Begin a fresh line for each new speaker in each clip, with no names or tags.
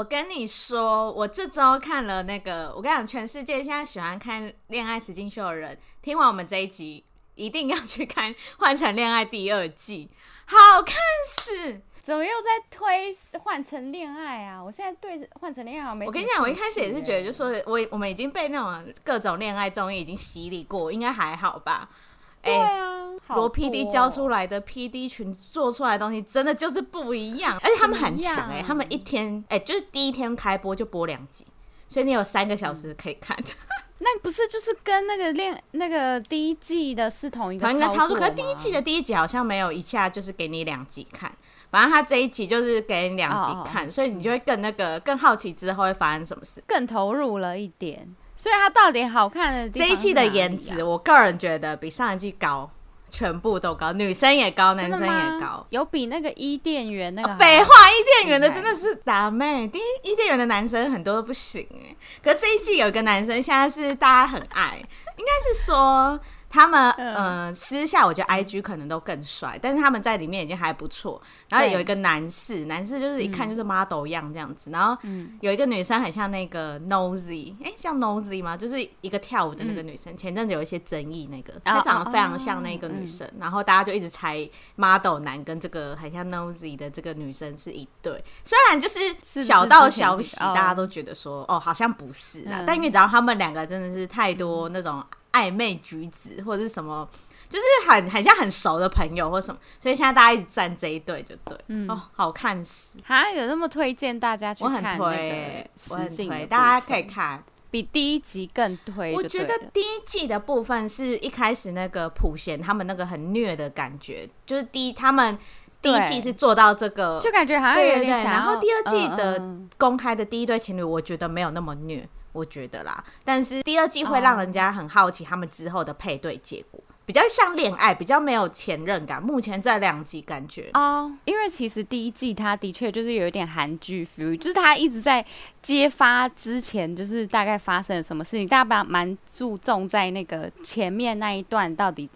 我跟你说，我这周看了那个，我跟你讲，全世界现在喜欢看恋爱实境秀的人，听完我们这一集，一定要去看《换成恋爱》第二季，好看死！
怎么又在推《换成恋爱》啊？我现在对《换成恋爱》好没。
我跟你讲，我一开始也是觉得，就说我我们已经被那种各种恋爱综艺已经洗礼过，应该还好吧？
对啊，
罗、欸、PD 教出来的 PD 群做出来的东西真的就是不一样，而且他们很强哎、欸，他们一天哎、欸、就是第一天开播就播两集，所以你有三个小时可以看。嗯、
那不是就是跟那个恋那个第一季的是同一个操作？
可是第一季的第一集好像没有一下就是给你两集看，反正他这一集就是给你两集看，oh, 所以你就会更那个更好奇之后会发生什么事，
更投入了一点。所以它到底好看的地方、啊、这一季的颜值，我个人觉得比上一季高，全部都高，女生也高，男生也高，有比那个伊甸园那个
废话，伊甸园的真的是打妹，第一伊甸园的男生很多都不行哎，可是这一季有一个男生现在是大家很爱，应该是说。他们嗯、呃，私下我觉得 I G 可能都更帅，但是他们在里面已经还不错。然后有一个男士，男士就是一看就是 model 样这样子。然后有一个女生很像那个 Nosy，哎、欸，像 Nosy 吗？就是一个跳舞的那个女生。前阵子有一些争议，那个她长得非常像那个女生，然后大家就一直猜 model 男跟这个很像 Nosy 的这个女生是一对。虽然就是小道消息，大家都觉得说哦，好像不是啦。但因为只要他们两个真的是太多那种。暧昧举止或者是什么，就是很很像很熟的朋友或什么，所以现在大家一直站这一对就对，嗯、哦，好看死！
还有那么推荐大家去看，我很推，
我很推，大家可以看，
比第一集更推。
我觉得第一季的部分是一开始那个普贤他们那个很虐的感觉，就是第一他们第一季是做到这个，
就感觉好像有点想，
然后第二季的公开的第一对情侣，我觉得没有那么虐。我觉得啦，但是第二季会让人家很好奇他们之后的配对结果，比较像恋爱，比较没有前任感。目前这两集感觉
哦，因为其实第一季它的确就是有一点韩剧 feel，就是他一直在揭发之前就是大概发生了什么事情，大家蛮注重在那个前面那一段到底。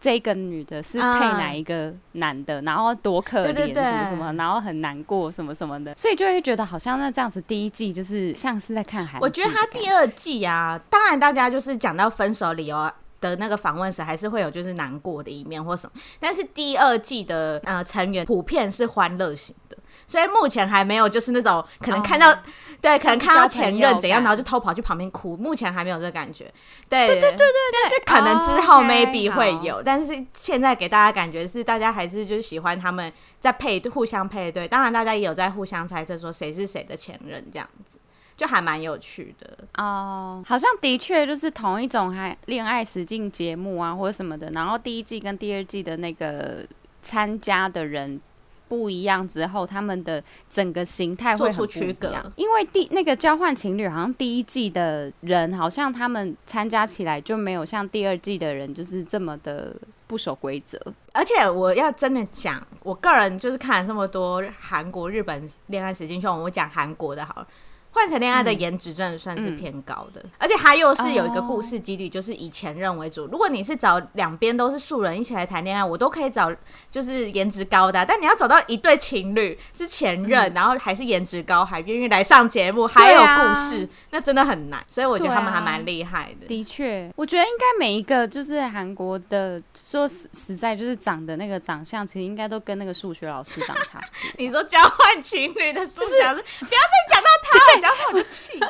这个女的是配哪一个男的，嗯、然后多可怜什么什么，然后很难过什么什么的，所以就会觉得好像那这样子第一季就是像是在看韩剧。
我觉得他第二季啊，当然大家就是讲到分手理由的那个访问时，还是会有就是难过的一面或什么，但是第二季的呃成员普遍是欢乐型的。所以目前还没有，就是那种可能看到，oh, 对，可能看到前任怎样，然后就偷跑去旁边哭。目前还没有这个感觉，对对对对对。但是可能之后 maybe、oh, 会有，但是现在给大家感觉是，大家还是就是喜欢他们在配互相配对。当然，大家也有在互相猜测说谁是谁的前任，这样子就还蛮有趣的
哦。Oh, 好像的确就是同一种还恋爱实境节目啊，或者什么的。然后第一季跟第二季的那个参加的人。不一样之后，他们的整个形态会很区隔。因为第那个交换情侣，好像第一季的人，好像他们参加起来就没有像第二季的人就是这么的不守规则。
而且我要真的讲，我个人就是看了这么多韩国、日本恋爱实境秀，我讲韩国的好了。换成恋爱的颜值真的算是偏高的，而且他又是有一个故事基底，就是以前任为主。哦、如果你是找两边都是素人一起来谈恋爱，我都可以找就是颜值高的。但你要找到一对情侣是前任，嗯、然后还是颜值高，还愿意来上节目，还有故事，啊、那真的很难。所以我觉得他们还蛮厉害的。
的确，我觉得应该每一个就是韩国的，说实实在就是长的那个长相，其实应该都跟那个数学老师长差。
你说交换情侣的数学老师，就是、不要再讲到他。然后我就气，哦，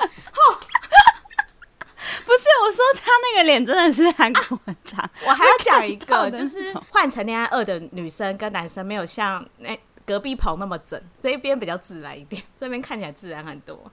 不是我说他那个脸真的是韩国人长，啊，
我还要讲一个，就是换成恋爱二的女生跟男生没有像那隔壁棚那么整，这一边比较自然一点，这边看起来自然很多。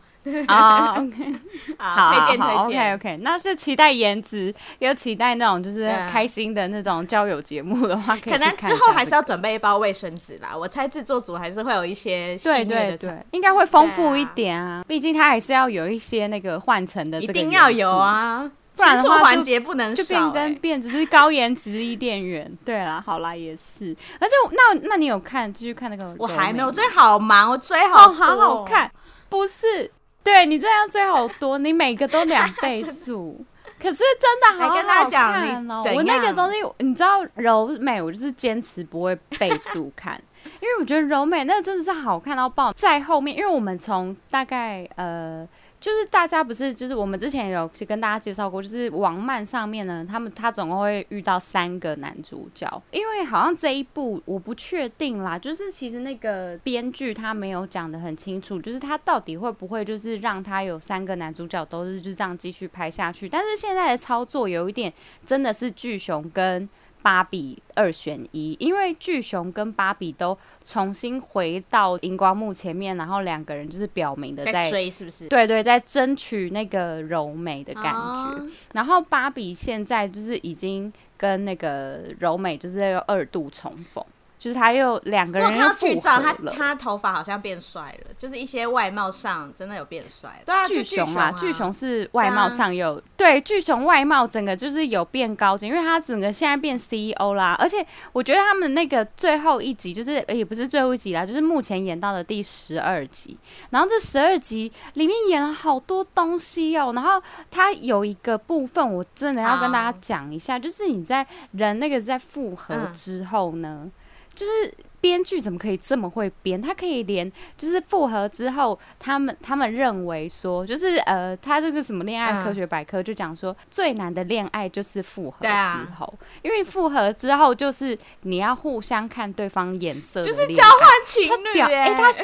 啊、oh,，OK，好，推荐推荐，OK OK，那是期待颜值，又期待那种就是开心的那种交友节目的话，可，
可能之后还是要准备一包卫生纸啦。我猜制作组还是会有一些对对对，
应该会丰富一点啊，毕竟它还是要有一些那个换乘的，一定
要有啊，不然的话环节不能就变跟变只是高颜值伊甸园。对啦，好啦，也是，而且那那你有看继续看那个？我还没有，我追好忙，我追好、哦、
好好看，不是。对你这样追好多，你每个都两倍速，可是真的好好看哦。我那个东西，你知道柔美，我就是坚持不会倍速看，因为我觉得柔美那个真的是好看到爆，在后面，因为我们从大概呃。就是大家不是，就是我们之前有跟大家介绍过，就是网漫上面呢，他们他总共会遇到三个男主角，因为好像这一部我不确定啦，就是其实那个编剧他没有讲得很清楚，就是他到底会不会就是让他有三个男主角都是就这样继续拍下去，但是现在的操作有一点真的是巨熊跟。芭比二选一，因为巨熊跟芭比都重新回到荧光幕前面，然后两个人就是表明的在，
是不是？
对对，在争取那个柔美的感觉。哦、然后芭比现在就是已经跟那个柔美就是要二度重逢。就是他又两个人又复合了。
他他头发好像变帅了，就是一些外貌上真的有变帅。对啊，
巨熊啊，巨熊是外貌上有对巨熊外貌整个就是有变高级，因为他整个现在变 CEO 啦。而且我觉得他们那个最后一集就是也不是最后一集啦，就是目前演到的第十二集。然后这十二集里面演了好多东西哦。然后他有一个部分我真的要跟大家讲一下，就是你在人那个在复合之后呢。嗯就是编剧怎么可以这么会编？他可以连就是复合之后，他们他们认为说，就是呃，他这个什么恋爱科学百科就讲说，最难的恋爱就是复合之后，因为复合之后就是你要互相看对方眼色，
就是交换情侣。
哎、欸，他他，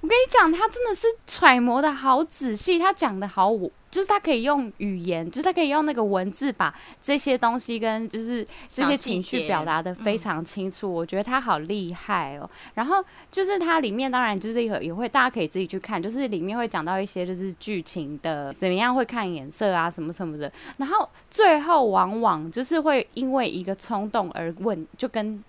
我跟你讲，他真的是揣摩的好仔细，他讲的好我。就是他可以用语言，就是他可以用那个文字把这些东西跟就是这些情绪表达的非常清楚，我觉得他好厉害哦。然后就是它里面当然就是也也会大家可以自己去看，就是里面会讲到一些就是剧情的怎么样会看颜色啊什么什么的。然后最后往往就是会因为一个冲动而问，就跟。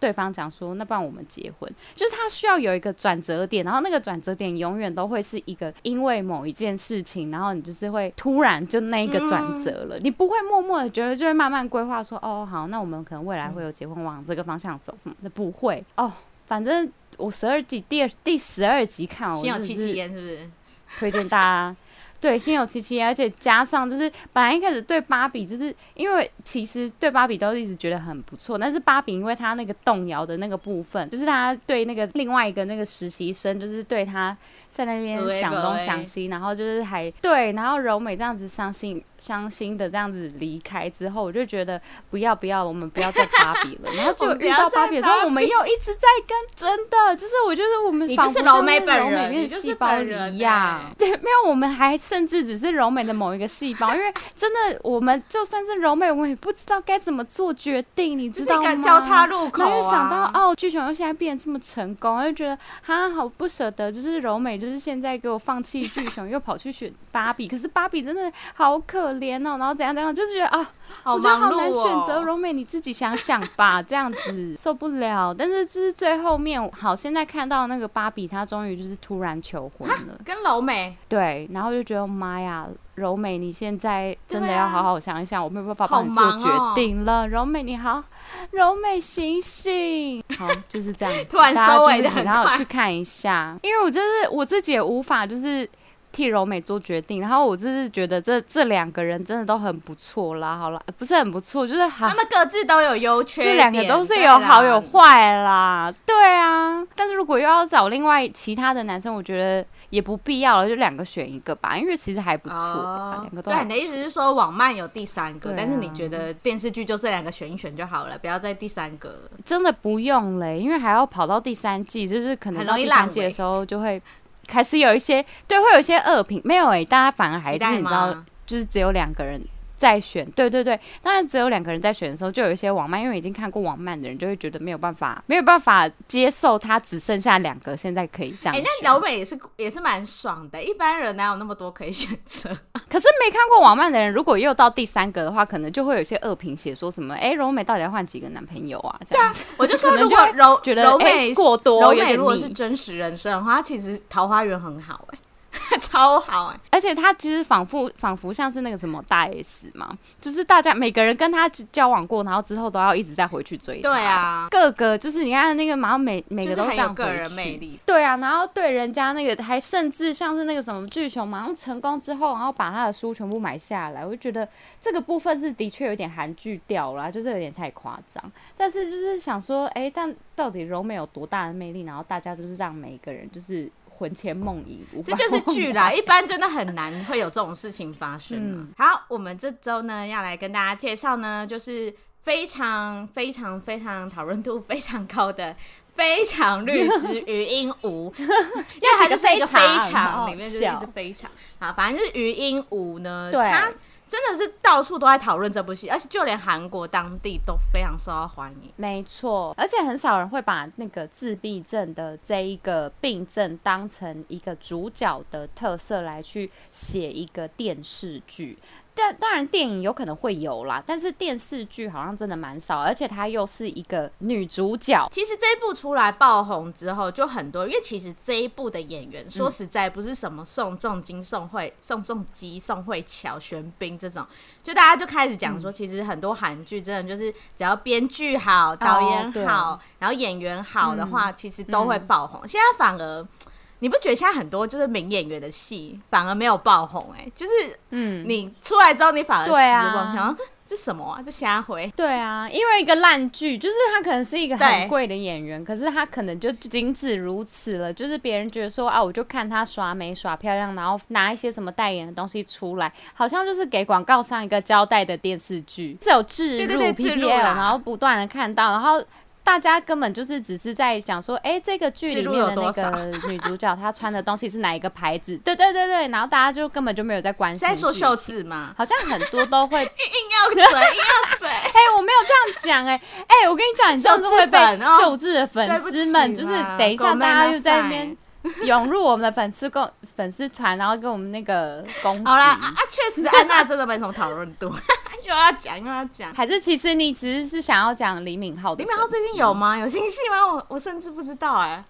对方讲说：“那不然我们结婚？就是他需要有一个转折点，然后那个转折点永远都会是一个因为某一件事情，然后你就是会突然就那一个转折了，嗯、你不会默默的觉得，就会慢慢规划说，哦，好，那我们可能未来会有结婚，往这个方向走什么的，不会哦。反正我十二集第二第十二集看，我心有戚戚焉，是不是？推荐大家。”对，心有戚戚，而且加上就是本来一开始对芭比，就是因为其实对芭比都一直觉得很不错，但是芭比因为他那个动摇的那个部分，就是他对那个另外一个那个实习生，就是对他。在那边想东想西，然后就是还对，然后柔美这样子伤心伤心的这样子离开之后，我就觉得不要不要，我们不要再芭比了。然后就 遇到芭比的时候，我们又一直在跟，真的就是我觉得我们仿佛
柔美本
人，你细胞一样。对，没有，我们还甚至只是柔美的某一个细胞，因为 真的我们就算是柔美，我们也不知道该怎么做决定，你知道吗？
交叉路口啊。
然后就想到哦，巨熊又现在变得这么成功，我就觉得他好不舍得，就是柔美就。就是现在给我放弃巨熊，又跑去选芭比，可是芭比真的好可怜哦。然后怎样怎样，就是觉得啊，
好
我觉得好难选择。柔美，你自己想想吧，这样子受不了。但是就是最后面，好，现在看到那个芭比，她终于就是突然求婚了，
跟柔美
对，然后就觉得妈呀，柔美，你现在真的要好好想一想，我没有办法帮你做决定了。柔美，你好。柔美醒醒，好，就是这样。
突然收尾的很快，
然后去看一下，因为我就是我自己也无法就是替柔美做决定，然后我就是觉得这这两个人真的都很不错啦。好了，不是很不错，就是他
们各自都有优缺点，
这两个都是有好有坏啦。对啊，但是如果又要找另外其他的男生，我觉得。也不必要了，就两个选一个吧，因为其实还不错。两、oh, 个都。对，你
的意思是说网漫有第三个，啊、但是你觉得电视剧就这两个选一选就好了，不要再第三个了。
真的不用嘞，因为还要跑到第三季，就是可能到第三季的时候就会开始有一些对，会有一些恶评。没有哎、欸，大家反而还是你知道，就是只有两个人。在选，对对对，当然只有两个人在选的时候，就有一些网漫，因为已经看过网漫的人，就会觉得没有办法，没有办法接受他只剩下两个，现在可以这样。哎、欸，
那柔美也是也是蛮爽的，一般人哪有那么多可以选择？
可是没看过网漫的人，如果又到第三个的话，可能就会有些恶评写说什么，哎、欸，柔美到底要换几个男朋友啊？这样子，
我就说如果柔
觉得柔美、欸、过多，
柔美如果是真实人生的话，她其实桃花源很好、欸，哎。超好哎、欸，
而且他其实仿佛仿佛像是那个什么大 S 嘛，就是大家每个人跟他交往过，然后之后都要一直再回去追他。
对啊，
各个就是你看那个马上每每个都
这样个人魅力。
对啊，然后对人家那个还甚至像是那个什么巨熊马上成功之后，然后把他的书全部买下来，我就觉得这个部分是的确有点韩剧掉啦，就是有点太夸张。但是就是想说，哎，但到底柔美有多大的魅力？然后大家就是让每一个人就是。魂牵梦萦，
这就是剧啦。一般真的很难会有这种事情发生。嗯、好，我们这周呢要来跟大家介绍呢，就是非常非常非常讨论度非常高的《非常律师余英武》，因为它就是一个非常里面就是一直非常好，反正就是余英武呢，
对。
真的是到处都在讨论这部戏，而且就连韩国当地都非常受到欢迎。
没错，而且很少人会把那个自闭症的这一个病症当成一个主角的特色来去写一个电视剧。但当然，电影有可能会有啦，但是电视剧好像真的蛮少，而且她又是一个女主角。
其实这一部出来爆红之后，就很多，因为其实这一部的演员，说实在不是什么宋仲基、宋慧、宋仲基、宋慧乔、玄彬这种，就大家就开始讲说，其实很多韩剧真的就是只要编剧好、导演好，哦、然后演员好的话，嗯、其实都会爆红。嗯、现在反而。你不觉得现在很多就是名演员的戏反而没有爆红哎、欸？就是嗯，你出来之后你反而失望，想说这什么啊？这瞎回？
对啊，因为一个烂剧，就是他可能是一个很贵的演员，可是他可能就仅止如此了。就是别人觉得说啊，我就看他耍美耍漂亮，然后拿一些什么代言的东西出来，好像就是给广告上一个交代的电视剧，是有置入 PPL，然后不断的看到，然后。大家根本就是只是在想说，哎、欸，这个剧里面的那个 女主角她穿的东西是哪一个牌子？对对对对，然后大家就根本就没有在关心。在
说秀智吗？
好像很多都会硬
要嘴，硬要嘴。
哎、欸，我没有这样讲，哎，哎，我跟你讲，你这样子会被秀智的粉丝们，就是等一下大家就在那边涌入我们的粉丝公粉丝团，然后跟我们那个攻击。
好啦，啊，确实安娜真的没什么讨论度。又要讲又要讲，
还是其实你其实是想要讲李敏镐的？
李敏镐最近有吗？有新戏吗？我我甚至不知道哎、欸。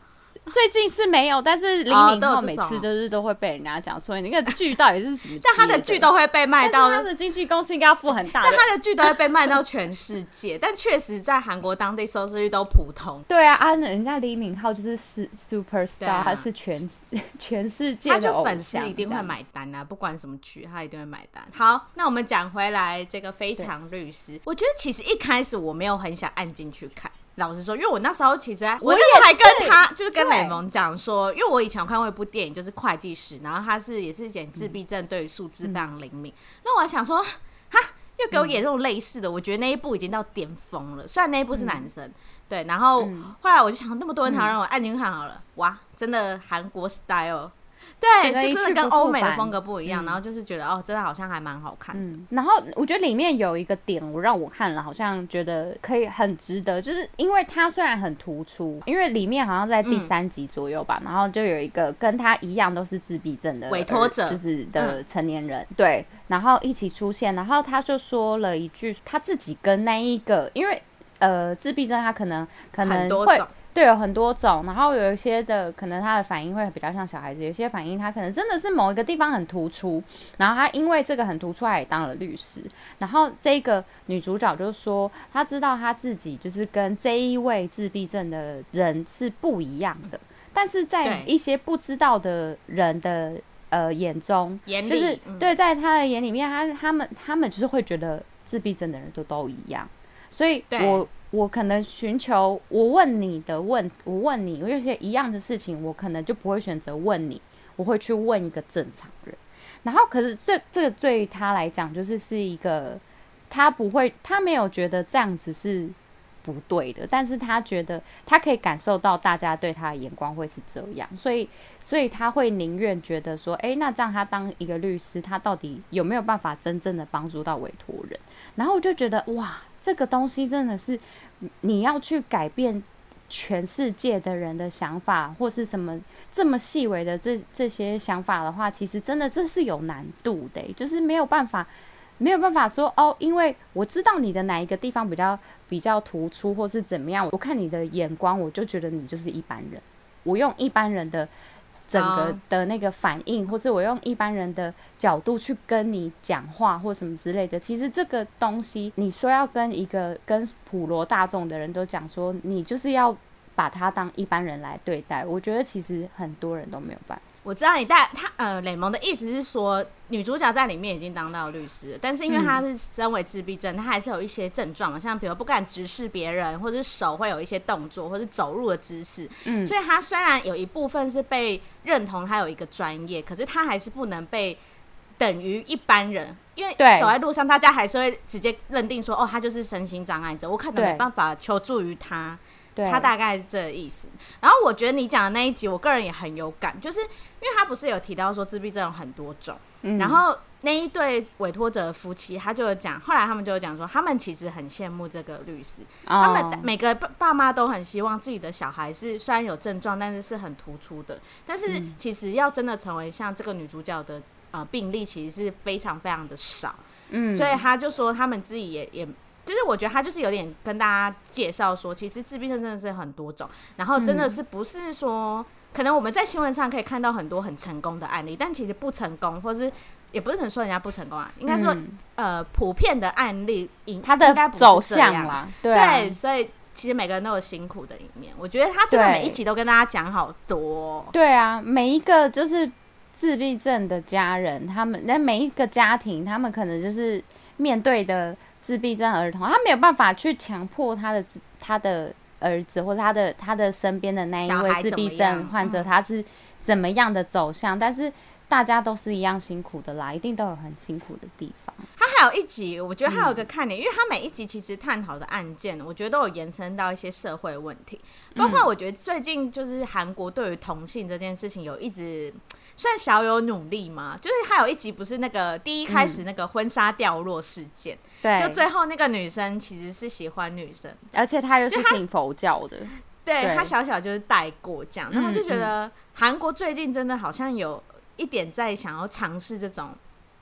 最近是没有，但是李敏镐每次就是都会被人家讲说，你那个剧到底是怎么？
但他的剧都会被卖到，
他的经纪公司应该要付很大。
但他的剧都会被卖到全世界，但确实在韩国当地收视率都普通。
对啊，啊，人家李敏镐就是是 super star，他是全 全世界的他就粉丝
一定会买单啊，不管什么剧，他一定会买单。好，那我们讲回来这个非常律师，我觉得其实一开始我没有很想按进去看。老实说，因为我那时候其实我那时候还跟他，就是跟雷蒙讲说，因为我以前有看过一部电影，就是会计师，然后他是也是演自闭症，对于数字非常灵敏。那我还想说，哈，又给我演这种类似的，我觉得那一部已经到巅峰了。虽然那一部是男生，对，然后后来我就想，那么多人想让，我按进去看好了，哇，真的韩国 style。对，就真的跟欧美的风格不一样，嗯、然后就是觉得哦，真的好像还蛮好看的、嗯。
然后我觉得里面有一个点，我让我看了，好像觉得可以很值得，就是因为它虽然很突出，因为里面好像在第三集左右吧，嗯、然后就有一个跟他一样都是自闭症的
委托者，
就是的成年人，嗯、对，然后一起出现，然后他就说了一句，他自己跟那一个，因为呃，自闭症他可能可能会。对，有很多种，然后有一些的可能他的反应会比较像小孩子，有些反应他可能真的是某一个地方很突出，然后他因为这个很突出，他也当了律师。然后这个女主角就说，她知道她自己就是跟这一位自闭症的人是不一样的，但是在一些不知道的人的呃眼中，就是对，在他的眼里面，他他们他们就是会觉得自闭症的人都都一样，所以我。我我可能寻求我问你的问，我问你，我有些一样的事情，我可能就不会选择问你，我会去问一个正常人。然后，可是这这个对于他来讲，就是是一个他不会，他没有觉得这样子是不对的，但是他觉得他可以感受到大家对他的眼光会是这样，所以所以他会宁愿觉得说，诶，那这样他当一个律师，他到底有没有办法真正的帮助到委托人？然后我就觉得哇。这个东西真的是你要去改变全世界的人的想法，或是什么这么细微的这这些想法的话，其实真的这是有难度的，就是没有办法，没有办法说哦，因为我知道你的哪一个地方比较比较突出，或是怎么样，我看你的眼光，我就觉得你就是一般人，我用一般人的整个的那个反应，或是我用一般人的角度去跟你讲话，或什么之类的。其实这个东西，你说要跟一个跟普罗大众的人都讲说，你就是要把他当一般人来对待。我觉得其实很多人都没有办法。
我知道你带他呃，雷蒙的意思是说，女主角在里面已经当到律师，但是因为她是身为自闭症，她、嗯、还是有一些症状，像比如不敢直视别人，或者是手会有一些动作，或者走路的姿势。嗯，所以她虽然有一部分是被认同，她有一个专业，可是她还是不能被等于一般人，因为走在路上，大家还是会直接认定说，哦，她就是身心障碍者，我可能没办法求助于她。他大概是这个意思，然后我觉得你讲的那一集，我个人也很有感，就是因为他不是有提到说自闭症有很多种，嗯、然后那一对委托者的夫妻，他就有讲，后来他们就有讲说，他们其实很羡慕这个律师，哦、他们每个爸爸妈都很希望自己的小孩是虽然有症状，但是是很突出的，但是其实要真的成为像这个女主角的呃病例，其实是非常非常的少，嗯，所以他就说他们自己也也。就是我觉得他就是有点跟大家介绍说，其实自闭症真的是很多种，然后真的是不是说，可能我们在新闻上可以看到很多很成功的案例，但其实不成功，或是也不是很说人家不成功啊，应该说呃普遍的案例，他的走向啦，对，所以其实每个人都有辛苦的一面。我觉得他真的每一集都跟大家讲好多，
对啊，每一个就是自闭症的家人，他们那每一个家庭，他们可能就是面对的。自闭症儿童，他没有办法去强迫他的他的儿子或者他的他的身边的那一位自闭症患者，他是怎么样的走向？但是大家都是一样辛苦的啦，一定都有很辛苦的地方。
他还有一集，我觉得还有一个看点，嗯、因为他每一集其实探讨的案件，我觉得都有延伸到一些社会问题，包括我觉得最近就是韩国对于同性这件事情有一直。算小有努力嘛，就是他有一集不是那个第一开始那个婚纱掉落事件，对、嗯，就最后那个女生其实是喜欢女生，
而且她又是信佛教的，
对，她小小就是带过这样，然后就觉得韩国最近真的好像有一点在想要尝试这种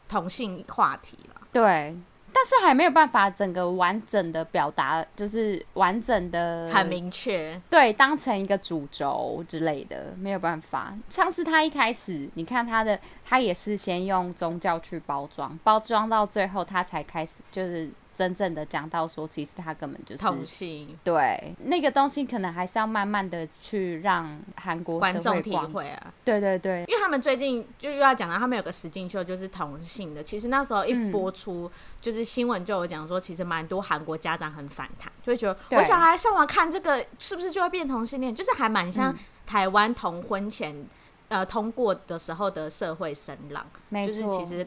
同性话题了，
对。但是还没有办法整个完整的表达，就是完整的
很明确，
对，当成一个主轴之类的，没有办法。像是他一开始，你看他的，他也是先用宗教去包装，包装到最后，他才开始就是。真正的讲到说，其实他根本就是
同性，
对那个东西，可能还是要慢慢的去让韩国
观众体会啊。
对对对，
因为他们最近就又要讲到他们有个实境秀，就是同性的。其实那时候一播出，嗯、就是新闻就有讲说，其实蛮多韩国家长很反弹，就会觉得我小孩上网看这个，是不是就会变同性恋？就是还蛮像台湾同婚前、嗯、呃通过的时候的社会声浪，就是其实。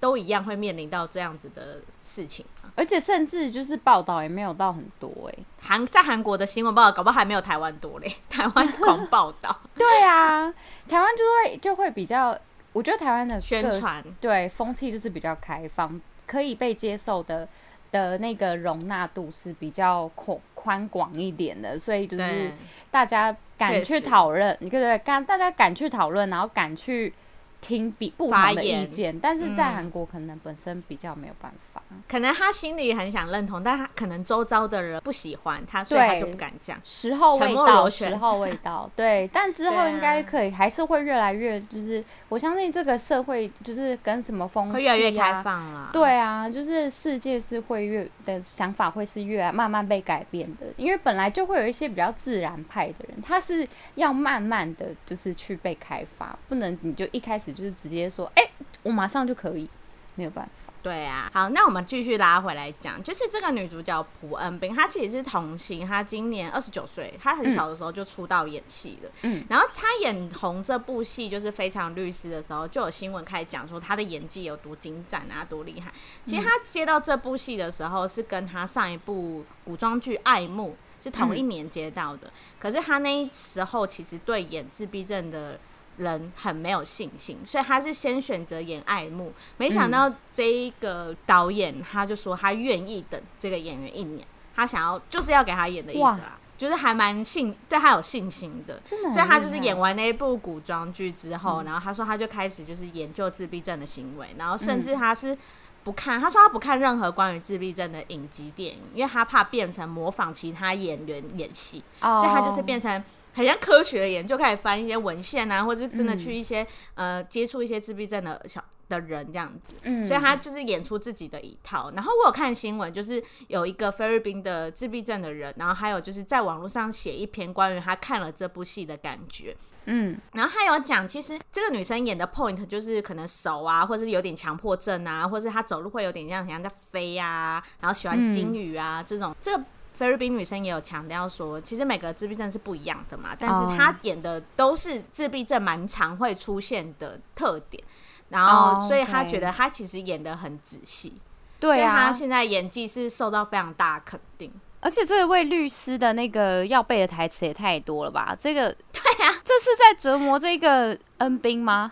都一样会面临到这样子的事情，
而且甚至就是报道也没有到很多哎、
欸。韩在韩国的新闻报道，搞不好还没有台湾多嘞。台湾狂报道，
对啊，台湾就会就会比较，我觉得台湾的
宣传
对风气就是比较开放，可以被接受的的那个容纳度是比较宽宽广一点的，所以就是大家敢去讨论，你对不对？敢大家敢去讨论，然后敢去。听比不同的意见，但是在韩国可能本身比较没有办法，
嗯、可能他心里很想认同，但他可能周遭的人不喜欢他，所以他就不敢讲。
时候未到，时候未到，对。但之后应该可以，还是会越来越，就是我相信这个社会就是跟什么风气啊，
会越来越开放了。
对啊，就是世界是会越的想法会是越来慢慢被改变的，因为本来就会有一些比较自然派的人，他是要慢慢的就是去被开发，不能你就一开始。就是直接说，哎、欸，我马上就可以，没有办法。
对啊，好，那我们继续拉回来讲，就是这个女主角朴恩斌，她其实是童星，她今年二十九岁，她很小的时候就出道演戏了。嗯，然后她演红这部戏就是《非常律师》的时候，就有新闻开始讲说她的演技有多精湛啊，多厉害。其实她接到这部戏的时候，是跟她上一部古装剧《爱慕》是同一年接到的，嗯、可是她那时候其实对演自闭症的。人很没有信心，所以他是先选择演爱慕，没想到这一个导演他就说他愿意等这个演员一年，他想要就是要给他演的意思啦，就是还蛮信对他有信心的，的所以他就是演完那一部古装剧之后，嗯、然后他说他就开始就是研究自闭症的行为，然后甚至他是不看，他说他不看任何关于自闭症的影集电影，因为他怕变成模仿其他演员演戏，哦、所以他就是变成。很像科学的研究，开始翻一些文献啊，或者是真的去一些、嗯、呃接触一些自闭症的小的人这样子，嗯，所以他就是演出自己的一套。然后我有看新闻，就是有一个菲律宾的自闭症的人，然后还有就是在网络上写一篇关于他看了这部戏的感觉，嗯，然后还有讲，其实这个女生演的 point 就是可能手啊，或者是有点强迫症啊，或者是她走路会有点像像在飞啊，然后喜欢金鱼啊、嗯、这种。这个菲律宾女生也有强调说，其实每个自闭症是不一样的嘛，但是她演的都是自闭症蛮常会出现的特点。然后，所以她觉得她其实演的很仔细，对啊，她现在演技是受到非常大的肯定。
而且这位律师的那个要背的台词也太多了吧？这个，
对啊，
这是在折磨这个恩兵吗？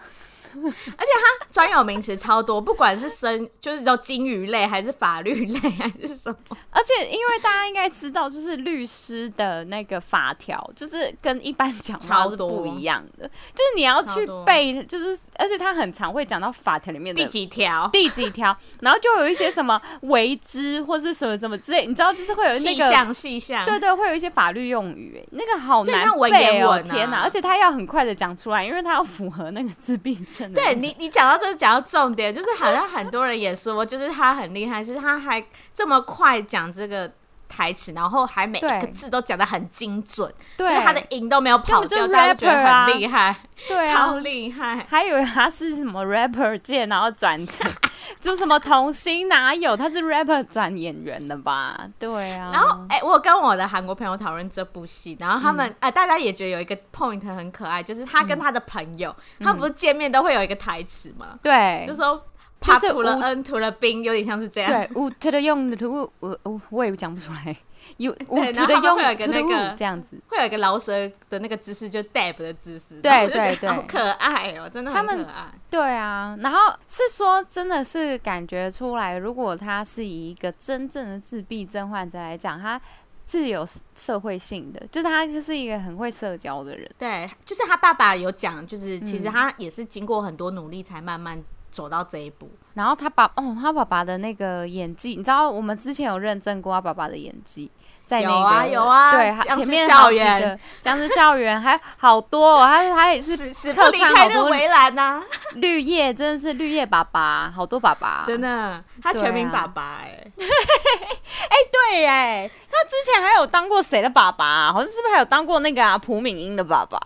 而且他专有名词超多，不管是生就是叫金鱼类，还是法律类，还是什么。
而且因为大家应该知道，就是律师的那个法条，就是跟一般讲话是不一样的。就是你要去背，就是而且他很常会讲到法条里面的
第几条，
第几条，然后就有一些什么为之或是什么什么之类，你知道，就是会有那个
细项细项，
对对，会有一些法律用语，那个好难背哦，天哪！而且他要很快的讲出来，因为他要符合那个自闭症。
对你，你讲到这个，讲到重点，就是好像很多人也说，就是他很厉害，是他还这么快讲这个台词，然后还每一个字都讲的很精准，对，就是他的音都没有跑掉，大家觉得很厉害，对，超厉害，
还以为他是什么 rapper 界，然后转成。就什么童星哪有？他是 rapper 转演员的吧？对啊。
然后哎、欸，我跟我的韩国朋友讨论这部戏，然后他们哎、嗯呃，大家也觉得有一个 point 很可爱，就是他跟他的朋友，嗯、他们不是见面都会有一个台词吗？
对，
就说他涂了恩涂了冰，有点像是这样。
对，我涂了用的涂，我我我也讲不出来。有，
对，然后他们会有一个那个
这样子，
会有一个饶舌的那个姿势，就 dab 的姿势，
对对对，
好可爱哦、喔，真的很可爱。
对啊，然后是说，真的是感觉出来，如果他是以一个真正的自闭症患者来讲，他是有社会性的，就是他就是一个很会社交的人。
对，就是他爸爸有讲，就是其实他也是经过很多努力才慢慢走到这一步。
然后他爸哦，他爸爸的那个演技，你知道，我们之前有认证过他爸爸的演技。在那个、
有啊有啊，
对，前面校园，僵尸校园还好多、哦，他他也是
死不离开那个围栏呐。
绿叶真的是绿叶爸爸，好多爸爸，
真的，他全名爸爸 哎、欸，哎、
欸、对哎，他之前还有当过谁的爸爸？好像是不是还有当过那个啊朴敏英的爸爸？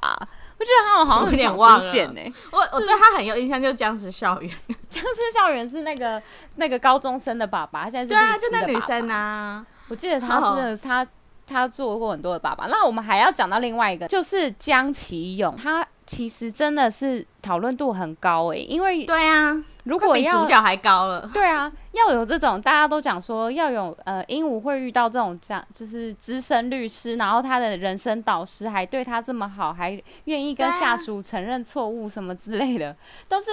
我觉得他好像有点忘了。
我我对他很有印象，就是僵尸校园，
僵尸校园是那个那个高中生的爸爸，现在是对
啊，就那女生啊。
我记得他真的是他他做过很多的爸爸。那我们还要讲到另外一个，就是江启勇，他其实真的是讨论度很高诶、欸，因为
对啊，如果比主角还高了，
对啊，要有这种大家都讲说要有呃，鹦鹉会遇到这种这样，就是资深律师，然后他的人生导师还对他这么好，还愿意跟下属承认错误什么之类的，都是。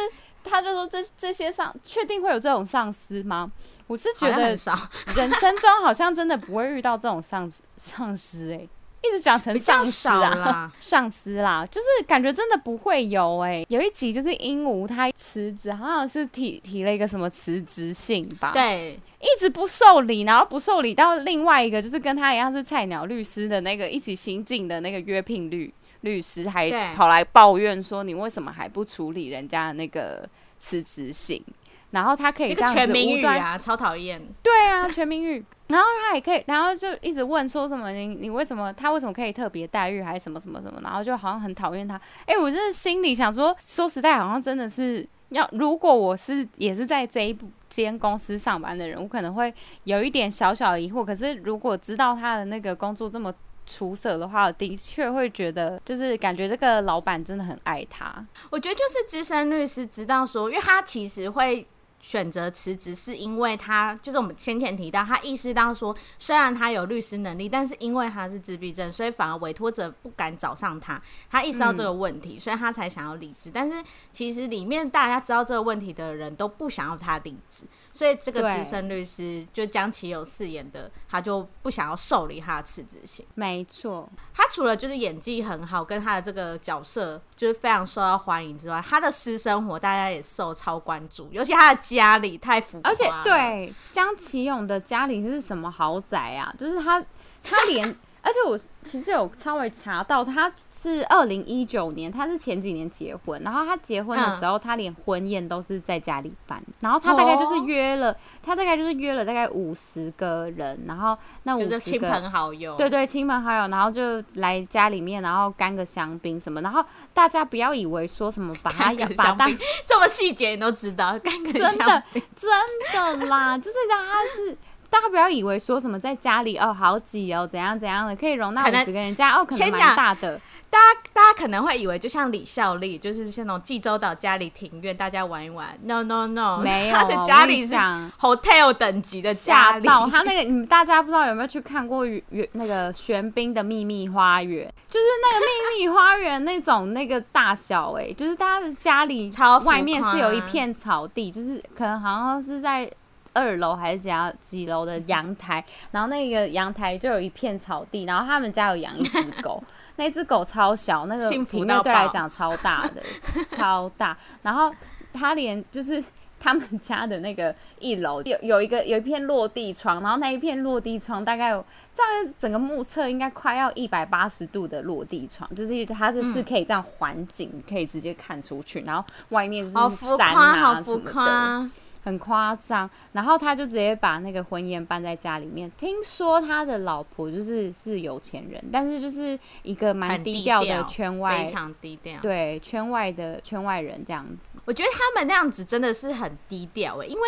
他就说这：“这这些上确定会有这种上司吗？我是觉得 人生中好像真的不会遇到这种上司上司哎、欸，一直讲成上司啊，上司 啦，就是感觉真的不会有哎、欸。有一集就是鹦鹉他辞职，好像是提提了一个什么辞职信吧？
对，
一直不受理，然后不受理到另外一个就是跟他一样是菜鸟律师的那个一起行进的那个约聘律。”律师还跑来抱怨说：“你为什么还不处理人家的那个辞职信？”然后他可以这样子
全民语啊，超讨厌。
对啊，全民语。然后他也可以，然后就一直问说什么：“你你为什么他为什么可以特别待遇，还是什么什么什么？”然后就好像很讨厌他。哎、我真的心里想说，说实在，好像真的是要，如果我是也是在这一间公司上班的人，我可能会有一点小小的疑惑。可是如果知道他的那个工作这么……出色的话，的确会觉得，就是感觉这个老板真的很爱他。
我觉得就是资深律师知道说，因为他其实会。选择辞职是因为他，就是我们先前提到，他意识到说，虽然他有律师能力，但是因为他是自闭症，所以反而委托者不敢找上他。他意识到这个问题，嗯、所以他才想要离职。但是其实里面大家知道这个问题的人都不想要他离职，所以这个资深律师就江启勇饰演的，他就不想要受理他的辞职信。
没错，
他除了就是演技很好，跟他的这个角色就是非常受到欢迎之外，他的私生活大家也受超关注，尤其他的。家里太浮夸，
而且对江启勇的家里是什么豪宅啊？就是他，他连，而且我其实有稍微查到，他是二零一九年，他是前几年结婚，然后他结婚的时候，嗯、他连婚宴都是在家里办，然后他大概就是约了，哦、他大概就是约了大概五十个人，然后那五十个
亲朋好友，
对对，亲朋好友，然后就来家里面，然后干个香槟什么，然后大家不要以为说什么把他把当
这么细节你都知道，干个香槟
真的真的啦，就是他是。大家不要以为说什么在家里哦好挤哦怎样怎样的可以容纳五十个人家哦可能蛮大的，
大家大家可能会以为就像李孝利就是像那种济州岛家里庭院大家玩一玩，no no no，
没有，
他的家里是 hotel 等级的家里，
他那个你们大家不知道有没有去看过那个玄彬的秘密花园，就是那个秘密花园那种那个大小哎、欸，就是他的家里外面是有一片草地，就是可能好像是在。二楼还是几几楼的阳台，然后那个阳台就有一片草地，然后他们家有养一只狗，那只狗超小，那个体内对来讲超大的，超大。然后他连就是他们家的那个一楼有有一个有一片落地窗，然后那一片落地窗大概有这样整个目测应该快要一百八十度的落地窗，就是它就是可以这样环景，嗯、可以直接看出去，然后外面就是山啊什么的。很夸张，然后他就直接把那个婚宴办在家里面。听说他的老婆就是是有钱人，但是就是一个蛮低调的圈外，
非常低调，
对圈外的圈外人这样子。
我觉得他们那样子真的是很低调诶，因为。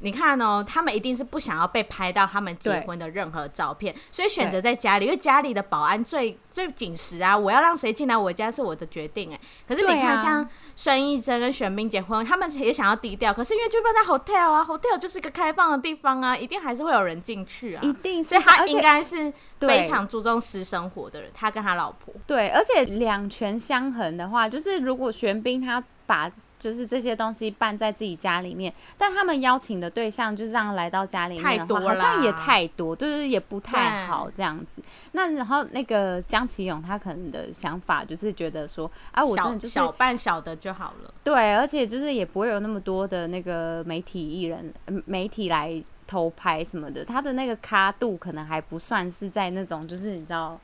你看哦，他们一定是不想要被拍到他们结婚的任何照片，所以选择在家里，因为家里的保安最最紧实啊！我要让谁进来我家是我的决定哎。可是你看，像孙艺珍跟玄彬结婚，他们也想要低调，可是因为就办在 hotel 啊，hotel 就是一个开放的地方啊，一定还是会有人进去啊，
一定是。
所以他应该是非常注重私生活的人，他跟他老婆。
对，而且两权相衡的话，就是如果玄彬他把。就是这些东西办在自己家里面，但他们邀请的对象就是这样来到家里面的话，好像也太多，对对，也不太好这样子。那然后那个江启勇他可能的想法就是觉得说，啊，我真的就是
小办小的就好了。
对，而且就是也不会有那么多的那个媒体艺人、媒体来偷拍什么的。他的那个咖度可能还不算是在那种，就是你知道。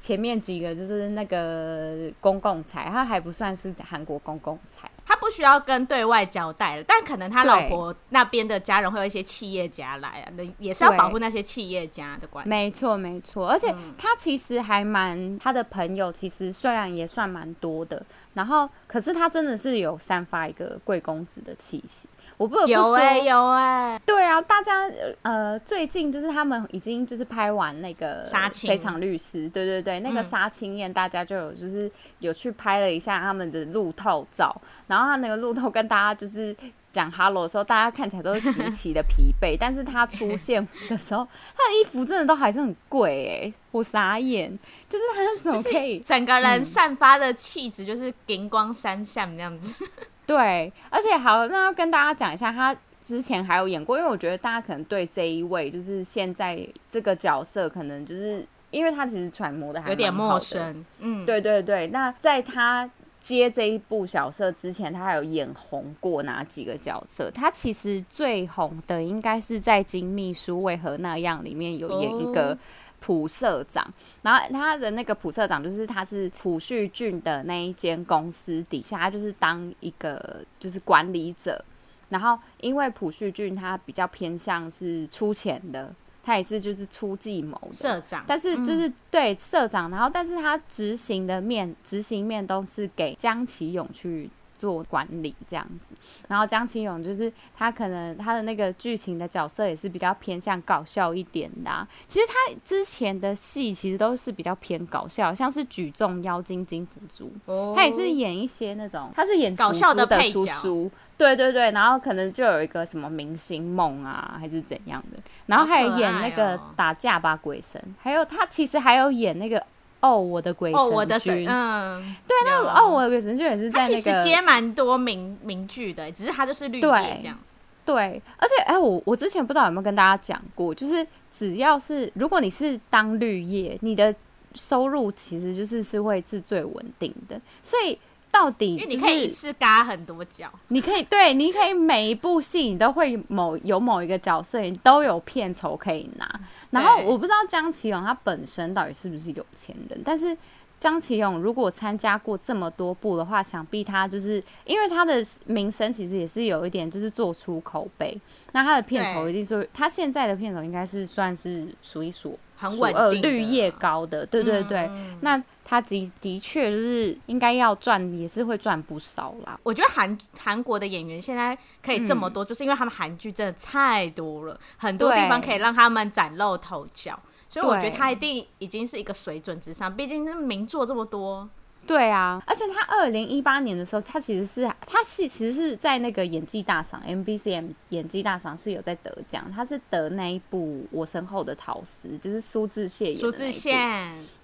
前面几个就是那个公共财，他还不算是韩国公共财，
他不需要跟对外交代了。但可能他老婆那边的家人会有一些企业家来啊，那也是要保护那些企业家的关系。
没错，没错。而且他其实还蛮，他的朋友其实虽然也算蛮多的，然后可是他真的是有散发一个贵公子的气息。我不得不说
有哎、欸、有哎、欸，
对啊，大家呃最近就是他们已经就是拍完那个《杀青。非常律师》，对对对，那个杀青宴，大家就有就是有去拍了一下他们的路透照，然后他那个路透跟大家就是讲 hello 的时候，大家看起来都是极 其的疲惫，但是他出现的时候，他的衣服真的都还是很贵哎、欸，我傻眼，就是他怎么可以
整个人散发的气质就是金光闪闪这样子。
对，而且好，那要跟大家讲一下，他之前还有演过，因为我觉得大家可能对这一位就是现在这个角色，可能就是因为他其实揣摩的还有点陌生。嗯，对对对。那在他接这一部角色之前，他还有演红过哪几个角色？他其实最红的应该是在《金秘书为何那样》里面有演一个。朴社长，然后他的那个朴社长就是他是朴叙俊的那一间公司底下，他就是当一个就是管理者。然后因为朴叙俊他比较偏向是出钱的，他也是就是出计谋的
社长，
但是就是、嗯、对社长，然后但是他执行的面执行面都是给江启勇去。做管理这样子，然后江启勇就是他可能他的那个剧情的角色也是比较偏向搞笑一点的啊。其实他之前的戏其实都是比较偏搞笑，像是举重妖精金福珠，他也是演一些那种，他是演
搞笑的
叔叔，对对对，然后可能就有一个什么明星梦啊，还是怎样的，然后还有演那个打架吧鬼神，还有他其实还有演那个。哦，我的鬼神，哦、我的神嗯，对，那个哦，我的鬼神就也是在那
个，接蛮多名名剧的，只是他就是绿叶这样。
对，对，而且哎、欸，我我之前不知道有没有跟大家讲过，就是只要是如果你是当绿叶，你的收入其实就是是会是最稳定的，所以。到底、
就是，因为你可以一次嘎很多角，
你可以对，你可以每一部戏你都会某有某一个角色，你都有片酬可以拿。然后我不知道江启勇他本身到底是不是有钱人，但是。江启勇如果参加过这么多部的话，想必他就是因为他的名声其实也是有一点，就是做出口碑。那他的片酬一定是他现在的片酬应该是算是数一数
很稳定、
绿叶高的。对对对，嗯、那他的的确就是应该要赚，也是会赚不少啦。
我觉得韩韩国的演员现在可以这么多，嗯、就是因为他们韩剧真的太多了，很多地方可以让他们崭露头角。所以我觉得他一定已经是一个水准之上，毕竟那名作这么多。
对啊，而且他二零一八年的时候，他其实是他是其实是在那个演技大赏 MBCM 演技大赏是有在得奖，他是得那一部《我身后的桃丝》，就是苏志燮演的。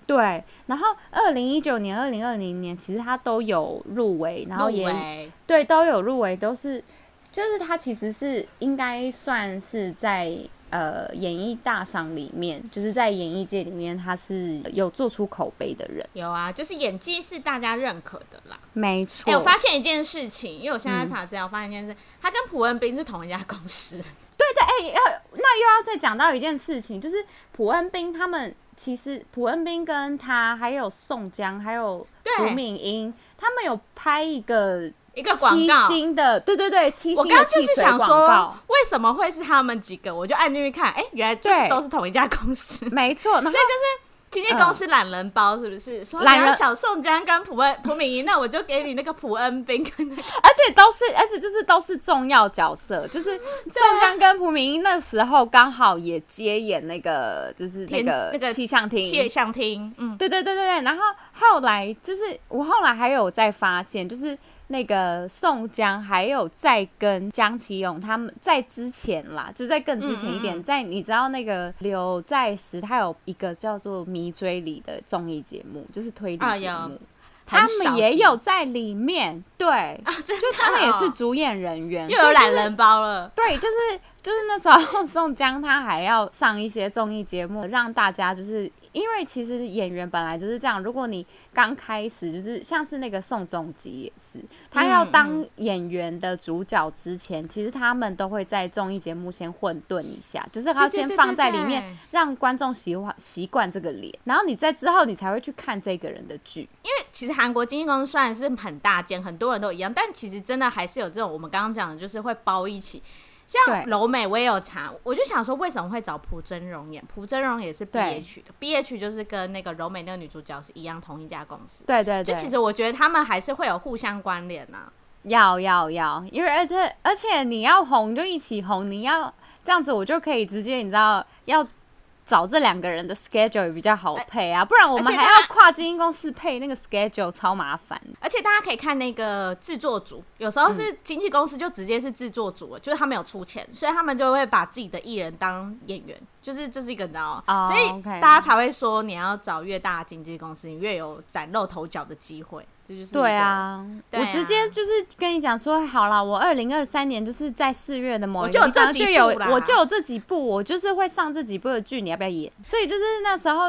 对，然后二零一九年、二零二零年，其实他都有入围，然后也对都有入围，都是就是他其实是应该算是在。呃，演艺大赏里面，就是在演艺界里面，他是有做出口碑的人。
有啊，就是演技是大家认可的啦。
没错。
哎、欸，我发现一件事情，因为我现在查资料，我发现一件事，嗯、他跟朴恩斌是同一家公司。
对对，哎、欸，要那又要再讲到一件事情，就是朴恩斌他们其实朴恩斌跟他还有宋江还有朴敏英，他们有拍一个。
一个广告，
七星的，对对对，七星的
我刚刚就是想说，为什么会是他们几个？我就按进去看，哎、欸，原来就是都是同一家公司，
没错。所以
就是经纪公司懒人包，是不是？呃、说懒人小宋江跟朴恩朴敏英，那我就给你那个朴恩斌跟那个，
而且都是，而且就是都是重要角色，就是宋江跟朴敏英那时候刚好也接演那个，就是那个那个气象厅，
气象厅，嗯，
对对对对对。然后后来就是我后来还有再发现，就是。那个宋江还有在跟江启勇他们在之前啦，就在更之前一点，嗯嗯在你知道那个刘在石他有一个叫做《迷追里》的综艺节目，就是推理节目，他们也有在里面，对，就他们也是主演人员，
又有懒人包了，
对，就是就是那时候宋江他还要上一些综艺节目，让大家就是。因为其实演员本来就是这样，如果你刚开始就是像是那个宋仲基也是，他要当演员的主角之前，嗯嗯、其实他们都会在综艺节目先混沌一下，就是他先放在里面，让观众习惯习惯这个脸，然后你在之后你才会去看这个人的剧。
因为其实韩国经纪公司虽然是很大间，很多人都一样，但其实真的还是有这种我们刚刚讲的，就是会包一起。像柔美，我也有查，我就想说为什么会找朴真荣演？朴真荣也是 B H 的，B H 就是跟那个柔美那个女主角是一样同一家公司。
对对对，
就其实我觉得他们还是会有互相关联呐。
要要要，因为而且而且你要红就一起红，你要这样子我就可以直接你知道要。找这两个人的 schedule 也比较好配啊，不然我们还要跨经纪公司配那个 schedule 超麻烦。
而且大家可以看那个制作组，有时候是经纪公司就直接是制作组了，就是他们有出钱，所以他们就会把自己的艺人当演员，就是这是一个你知道吗？所以大家才会说你要找越大的经纪公司，你越有崭露头角的机会。就是
对啊，对啊，我直接就是跟你讲说，好了，我二零二三年就是在四月的某一个地方就有，我就有这几部，我就是会上这几部的剧，你要不要演？所以就是那时候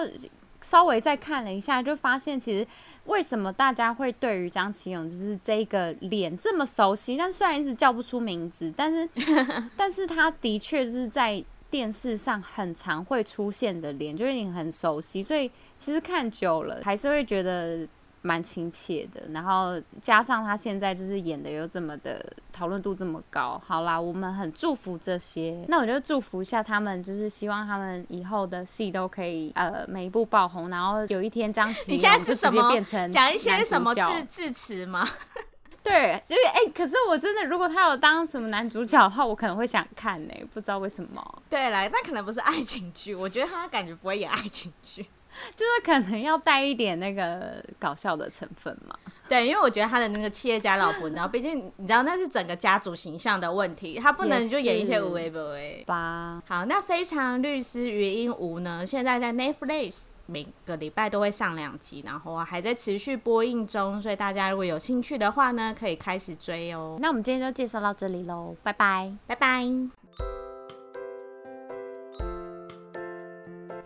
稍微再看了一下，就发现其实为什么大家会对于张启勇就是这个脸这么熟悉，但虽然一直叫不出名字，但是 但是他的确是在电视上很常会出现的脸，就是你很熟悉，所以其实看久了还是会觉得。蛮亲切的，然后加上他现在就是演的又这么的讨论度这么高，好啦，我们很祝福这些，那我就祝福一下他们，就是希望他们以后的戏都可以呃每一部爆红，然后有一天张琪你现在是什么变成
讲一些什么字字词吗？
对，就是哎、欸，可是我真的如果他有当什么男主角的话，我可能会想看呢、欸，不知道为什么。
对啦，但可能不是爱情剧，我觉得他感觉不会演爱情剧。
就是可能要带一点那个搞笑的成分嘛。
对，因为我觉得他的那个企业家老婆，你知道，毕竟你知道那是整个家族形象的问题，他不能就演一些无为不为
吧。
好，那《非常律师余英无》呢，现在在 Netflix 每个礼拜都会上两集，然后还在持续播映中，所以大家如果有兴趣的话呢，可以开始追哦。
那我们今天就介绍到这里喽，拜拜，
拜拜。